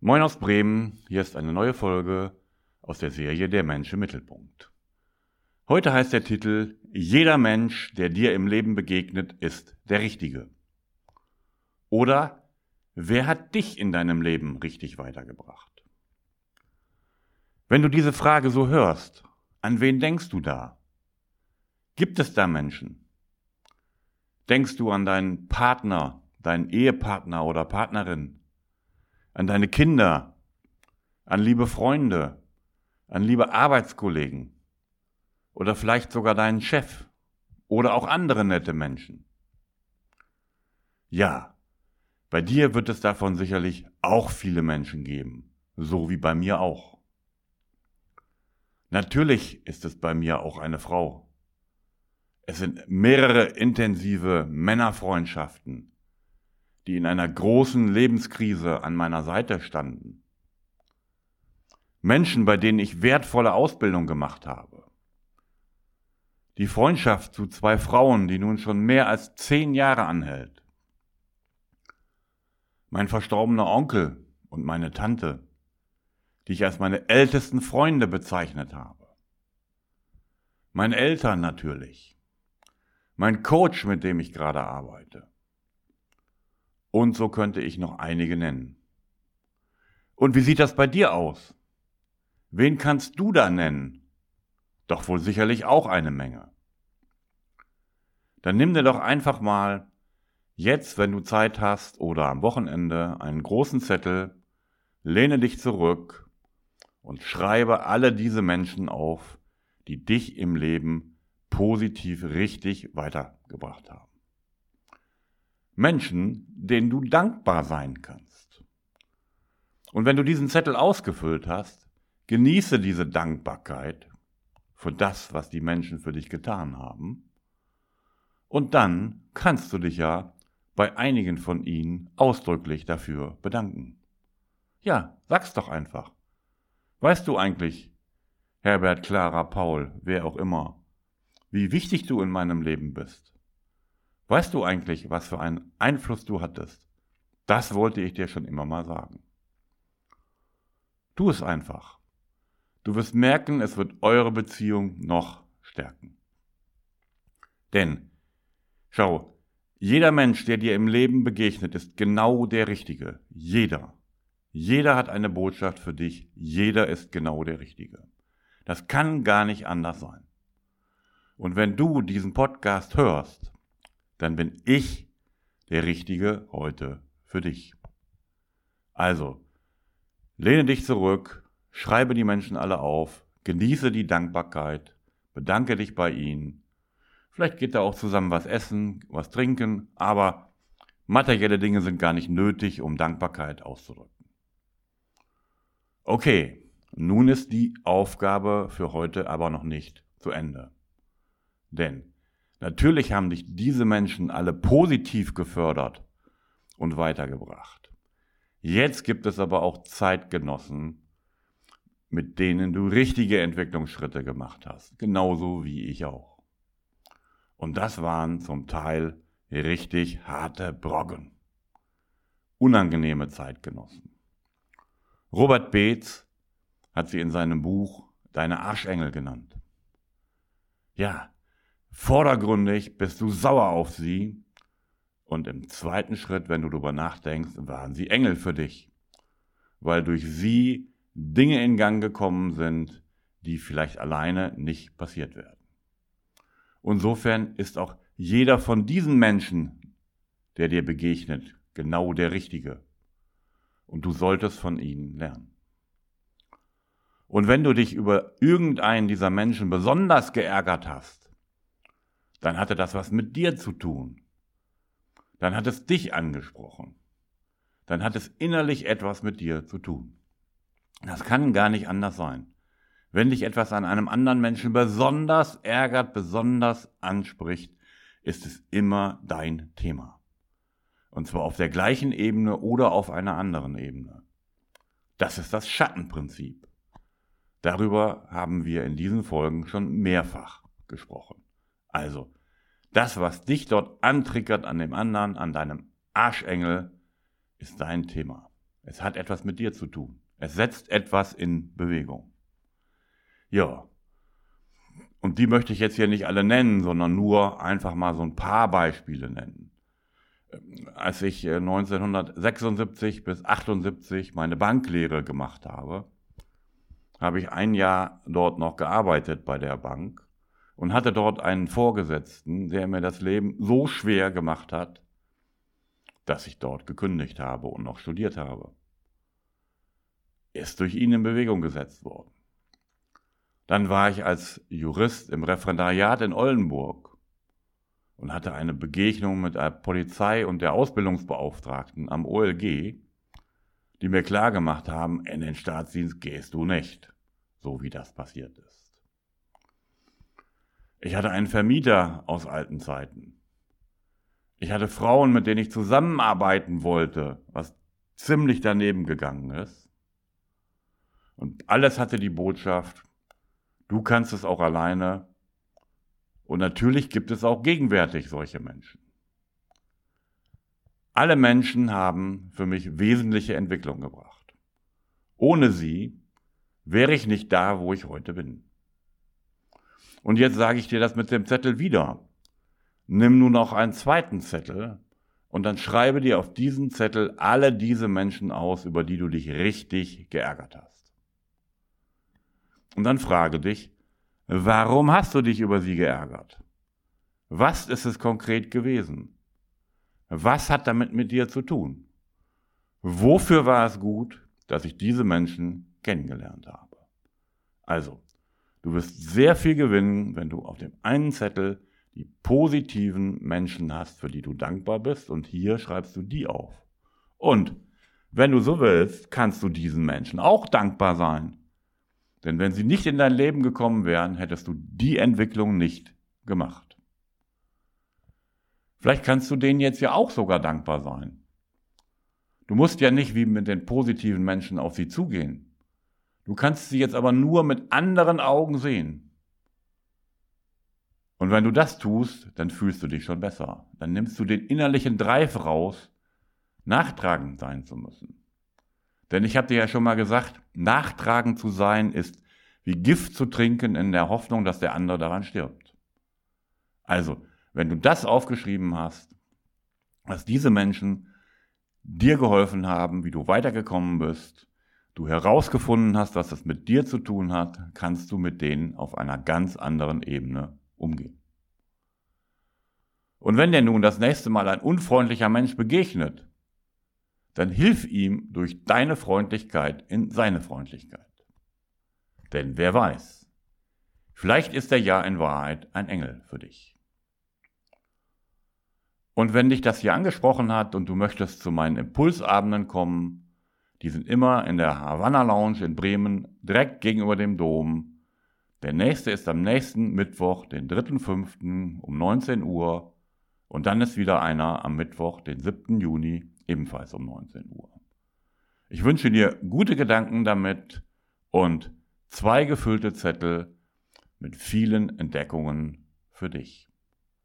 Moin aus Bremen, hier ist eine neue Folge aus der Serie Der Mensch im Mittelpunkt. Heute heißt der Titel Jeder Mensch, der dir im Leben begegnet, ist der Richtige. Oder Wer hat dich in deinem Leben richtig weitergebracht? Wenn du diese Frage so hörst, an wen denkst du da? Gibt es da Menschen? Denkst du an deinen Partner, deinen Ehepartner oder Partnerin? An deine Kinder, an liebe Freunde, an liebe Arbeitskollegen oder vielleicht sogar deinen Chef oder auch andere nette Menschen. Ja, bei dir wird es davon sicherlich auch viele Menschen geben, so wie bei mir auch. Natürlich ist es bei mir auch eine Frau. Es sind mehrere intensive Männerfreundschaften, die in einer großen Lebenskrise an meiner Seite standen. Menschen, bei denen ich wertvolle Ausbildung gemacht habe. Die Freundschaft zu zwei Frauen, die nun schon mehr als zehn Jahre anhält. Mein verstorbener Onkel und meine Tante, die ich als meine ältesten Freunde bezeichnet habe. Meine Eltern natürlich. Mein Coach, mit dem ich gerade arbeite. Und so könnte ich noch einige nennen. Und wie sieht das bei dir aus? Wen kannst du da nennen? Doch wohl sicherlich auch eine Menge. Dann nimm dir doch einfach mal jetzt, wenn du Zeit hast oder am Wochenende, einen großen Zettel, lehne dich zurück und schreibe alle diese Menschen auf, die dich im Leben positiv richtig weitergebracht haben. Menschen, denen du dankbar sein kannst. Und wenn du diesen Zettel ausgefüllt hast, genieße diese Dankbarkeit für das, was die Menschen für dich getan haben. Und dann kannst du dich ja bei einigen von ihnen ausdrücklich dafür bedanken. Ja, sag's doch einfach. Weißt du eigentlich, Herbert, Clara, Paul, wer auch immer, wie wichtig du in meinem Leben bist? Weißt du eigentlich, was für einen Einfluss du hattest? Das wollte ich dir schon immer mal sagen. Tu es einfach. Du wirst merken, es wird eure Beziehung noch stärken. Denn, schau, jeder Mensch, der dir im Leben begegnet, ist genau der Richtige. Jeder. Jeder hat eine Botschaft für dich. Jeder ist genau der Richtige. Das kann gar nicht anders sein. Und wenn du diesen Podcast hörst, dann bin ich der Richtige heute für dich. Also, lehne dich zurück, schreibe die Menschen alle auf, genieße die Dankbarkeit, bedanke dich bei ihnen. Vielleicht geht da auch zusammen was essen, was trinken, aber materielle Dinge sind gar nicht nötig, um Dankbarkeit auszudrücken. Okay, nun ist die Aufgabe für heute aber noch nicht zu Ende. Denn Natürlich haben dich diese Menschen alle positiv gefördert und weitergebracht. Jetzt gibt es aber auch Zeitgenossen, mit denen du richtige Entwicklungsschritte gemacht hast, genauso wie ich auch. Und das waren zum Teil richtig harte Broggen. Unangenehme Zeitgenossen. Robert Beetz hat sie in seinem Buch Deine Arschengel genannt. Ja, Vordergründig bist du sauer auf sie. Und im zweiten Schritt, wenn du darüber nachdenkst, waren sie Engel für dich. Weil durch sie Dinge in Gang gekommen sind, die vielleicht alleine nicht passiert werden. Insofern ist auch jeder von diesen Menschen, der dir begegnet, genau der Richtige. Und du solltest von ihnen lernen. Und wenn du dich über irgendeinen dieser Menschen besonders geärgert hast, dann hatte das was mit dir zu tun. Dann hat es dich angesprochen. Dann hat es innerlich etwas mit dir zu tun. Das kann gar nicht anders sein. Wenn dich etwas an einem anderen Menschen besonders ärgert, besonders anspricht, ist es immer dein Thema. Und zwar auf der gleichen Ebene oder auf einer anderen Ebene. Das ist das Schattenprinzip. Darüber haben wir in diesen Folgen schon mehrfach gesprochen. Also, das, was dich dort antriggert an dem anderen, an deinem Arschengel, ist dein Thema. Es hat etwas mit dir zu tun. Es setzt etwas in Bewegung. Ja. Und die möchte ich jetzt hier nicht alle nennen, sondern nur einfach mal so ein paar Beispiele nennen. Als ich 1976 äh, bis 78 meine Banklehre gemacht habe, habe ich ein Jahr dort noch gearbeitet bei der Bank und hatte dort einen Vorgesetzten, der mir das Leben so schwer gemacht hat, dass ich dort gekündigt habe und noch studiert habe. Ist durch ihn in Bewegung gesetzt worden. Dann war ich als Jurist im Referendariat in Oldenburg und hatte eine Begegnung mit der Polizei und der Ausbildungsbeauftragten am OLG, die mir klargemacht haben, in den Staatsdienst gehst du nicht, so wie das passiert ist. Ich hatte einen Vermieter aus alten Zeiten. Ich hatte Frauen, mit denen ich zusammenarbeiten wollte, was ziemlich daneben gegangen ist. Und alles hatte die Botschaft, du kannst es auch alleine. Und natürlich gibt es auch gegenwärtig solche Menschen. Alle Menschen haben für mich wesentliche Entwicklung gebracht. Ohne sie wäre ich nicht da, wo ich heute bin. Und jetzt sage ich dir das mit dem Zettel wieder. Nimm nun noch einen zweiten Zettel und dann schreibe dir auf diesen Zettel alle diese Menschen aus, über die du dich richtig geärgert hast. Und dann frage dich, warum hast du dich über sie geärgert? Was ist es konkret gewesen? Was hat damit mit dir zu tun? Wofür war es gut, dass ich diese Menschen kennengelernt habe? Also, du wirst sehr viel gewinnen, wenn du auf dem einen Zettel die positiven Menschen hast, für die du dankbar bist, und hier schreibst du die auf. Und wenn du so willst, kannst du diesen Menschen auch dankbar sein. Denn wenn sie nicht in dein Leben gekommen wären, hättest du die Entwicklung nicht gemacht. Vielleicht kannst du denen jetzt ja auch sogar dankbar sein. Du musst ja nicht wie mit den positiven Menschen auf sie zugehen. Du kannst sie jetzt aber nur mit anderen Augen sehen. Und wenn du das tust, dann fühlst du dich schon besser. Dann nimmst du den innerlichen Dreif raus, nachtragend sein zu müssen. Denn ich habe dir ja schon mal gesagt, nachtragend zu sein ist wie Gift zu trinken in der Hoffnung, dass der andere daran stirbt. Also, wenn du das aufgeschrieben hast, dass diese Menschen dir geholfen haben, wie du weitergekommen bist, du herausgefunden hast, was das mit dir zu tun hat, kannst du mit denen auf einer ganz anderen Ebene umgehen. Und wenn dir nun das nächste Mal ein unfreundlicher Mensch begegnet, dann hilf ihm durch deine Freundlichkeit in seine Freundlichkeit. Denn wer weiß, vielleicht ist er ja in Wahrheit ein Engel für dich. Und wenn dich das hier angesprochen hat und du möchtest zu meinen Impulsabenden kommen, die sind immer in der Havanna Lounge in Bremen, direkt gegenüber dem Dom. Der nächste ist am nächsten Mittwoch, den 3.5. um 19 Uhr. Und dann ist wieder einer am Mittwoch, den 7. Juni, ebenfalls um 19 Uhr. Ich wünsche dir gute Gedanken damit und zwei gefüllte Zettel mit vielen Entdeckungen für dich.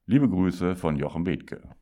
Liebe Grüße von Jochen Bethke.